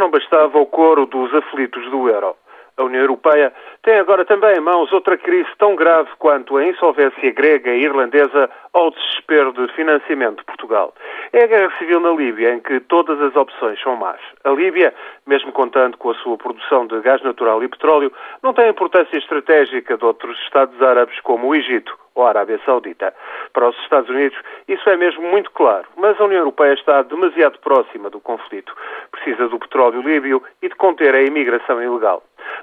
não bastava o coro dos aflitos do euro. A União Europeia tem agora também em mãos outra crise tão grave quanto a insolvência grega e irlandesa ao desespero de financiamento de Portugal. É a guerra civil na Líbia em que todas as opções são más. A Líbia, mesmo contando com a sua produção de gás natural e petróleo, não tem a importância estratégica de outros Estados árabes como o Egito ou a Arábia Saudita. Para os Estados Unidos, isso é mesmo muito claro, mas a União Europeia está demasiado próxima do conflito. Precisa do petróleo líbio e de conter a imigração ilegal.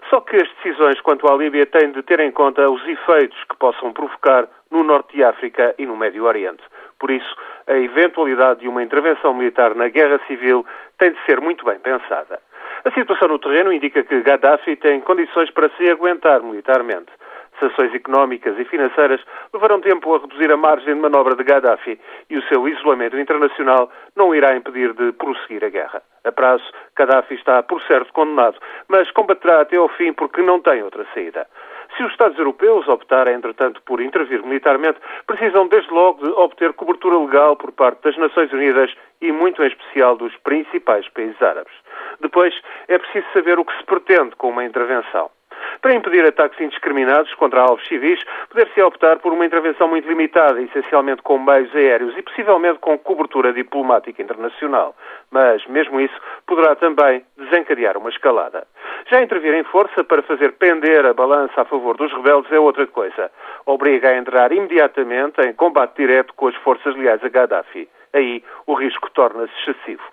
Só que as decisões quanto à Líbia têm de ter em conta os efeitos que possam provocar no Norte de África e no Médio Oriente. Por isso, a eventualidade de uma intervenção militar na guerra civil tem de ser muito bem pensada. A situação no terreno indica que Gaddafi tem condições para se aguentar militarmente. Sanções económicas e financeiras levarão tempo a reduzir a margem de manobra de Gaddafi e o seu isolamento internacional não irá impedir de prosseguir a guerra. A prazo, Gaddafi está por certo condenado, mas combaterá até ao fim porque não tem outra saída. Se os Estados europeus optarem, entretanto, por intervir militarmente, precisam desde logo de obter cobertura legal por parte das Nações Unidas e, muito em especial, dos principais países árabes. Depois, é preciso saber o que se pretende com uma intervenção. Para impedir ataques indiscriminados contra alvos civis, poder-se optar por uma intervenção muito limitada, essencialmente com meios aéreos e possivelmente com cobertura diplomática internacional. Mas, mesmo isso, poderá também desencadear uma escalada. Já intervir em força para fazer pender a balança a favor dos rebeldes é outra coisa. Obriga a entrar imediatamente em combate direto com as forças leais a Gaddafi. Aí o risco torna-se excessivo.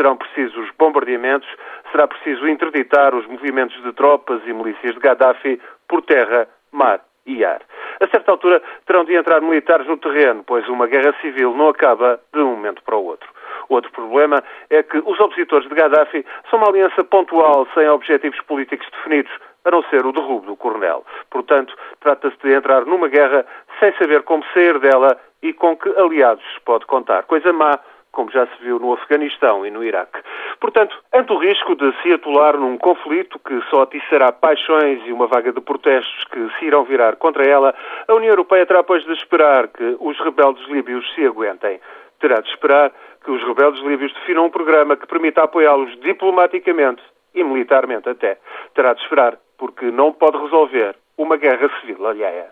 Serão precisos bombardeamentos, será preciso interditar os movimentos de tropas e milícias de Gaddafi por terra, mar e ar. A certa altura terão de entrar militares no terreno, pois uma guerra civil não acaba de um momento para o outro. Outro problema é que os opositores de Gaddafi são uma aliança pontual, sem objetivos políticos definidos, a não ser o derrubo do coronel. Portanto, trata-se de entrar numa guerra sem saber como sair dela e com que aliados se pode contar. Coisa má como já se viu no Afeganistão e no Iraque. Portanto, ante o risco de se atolar num conflito que só atiçará paixões e uma vaga de protestos que se irão virar contra ela, a União Europeia terá, pois, de esperar que os rebeldes líbios se aguentem. Terá de esperar que os rebeldes líbios definam um programa que permita apoiá-los diplomaticamente e militarmente até. Terá de esperar, porque não pode resolver uma guerra civil alheia.